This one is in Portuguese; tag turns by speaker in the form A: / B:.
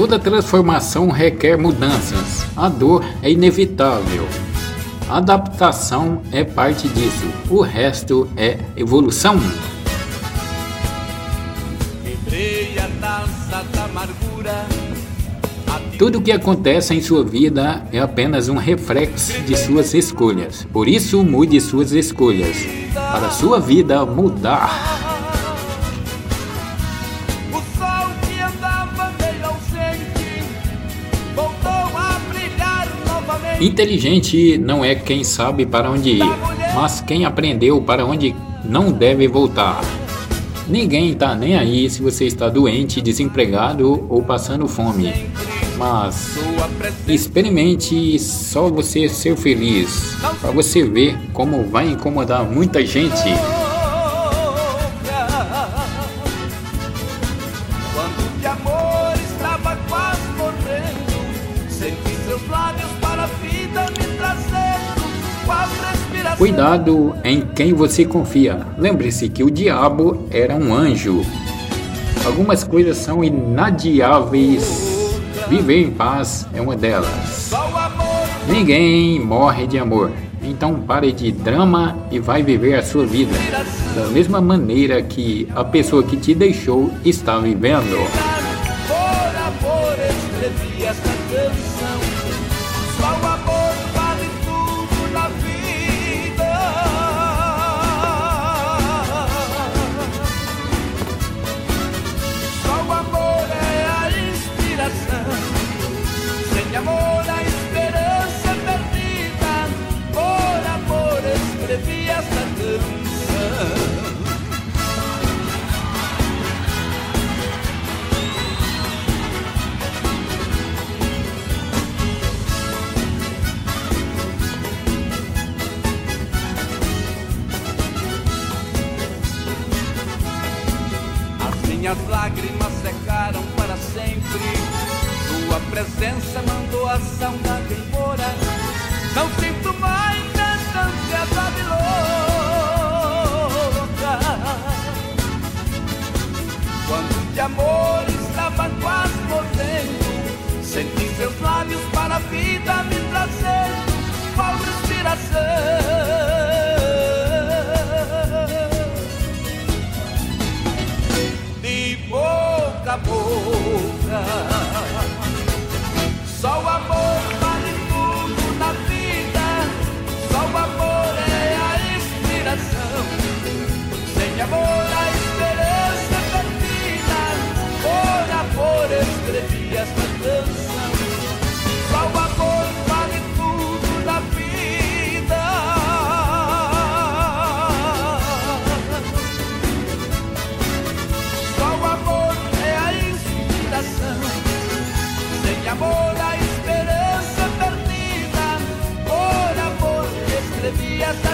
A: Toda transformação requer mudanças. A dor é inevitável. Adaptação é parte disso. O resto é evolução. Tudo o que acontece em sua vida é apenas um reflexo de suas escolhas. Por isso, mude suas escolhas para sua vida mudar. Inteligente não é quem sabe para onde ir, mas quem aprendeu para onde não deve voltar. Ninguém está nem aí se você está doente, desempregado ou passando fome. Mas experimente só você ser feliz, para você ver como vai incomodar muita gente. Cuidado em quem você confia. Lembre-se que o diabo era um anjo. Algumas coisas são inadiáveis Viver em paz é uma delas. Ninguém morre de amor. Então pare de drama e vai viver a sua vida da mesma maneira que a pessoa que te deixou está vivendo.
B: Minhas lágrimas secaram para sempre. Tua presença mandou a saudade embora. Não sinto de amor estava quase morrendo, senti seus lábios para a vida me trazer qual respiração. boca a boca. Só o amor a esperança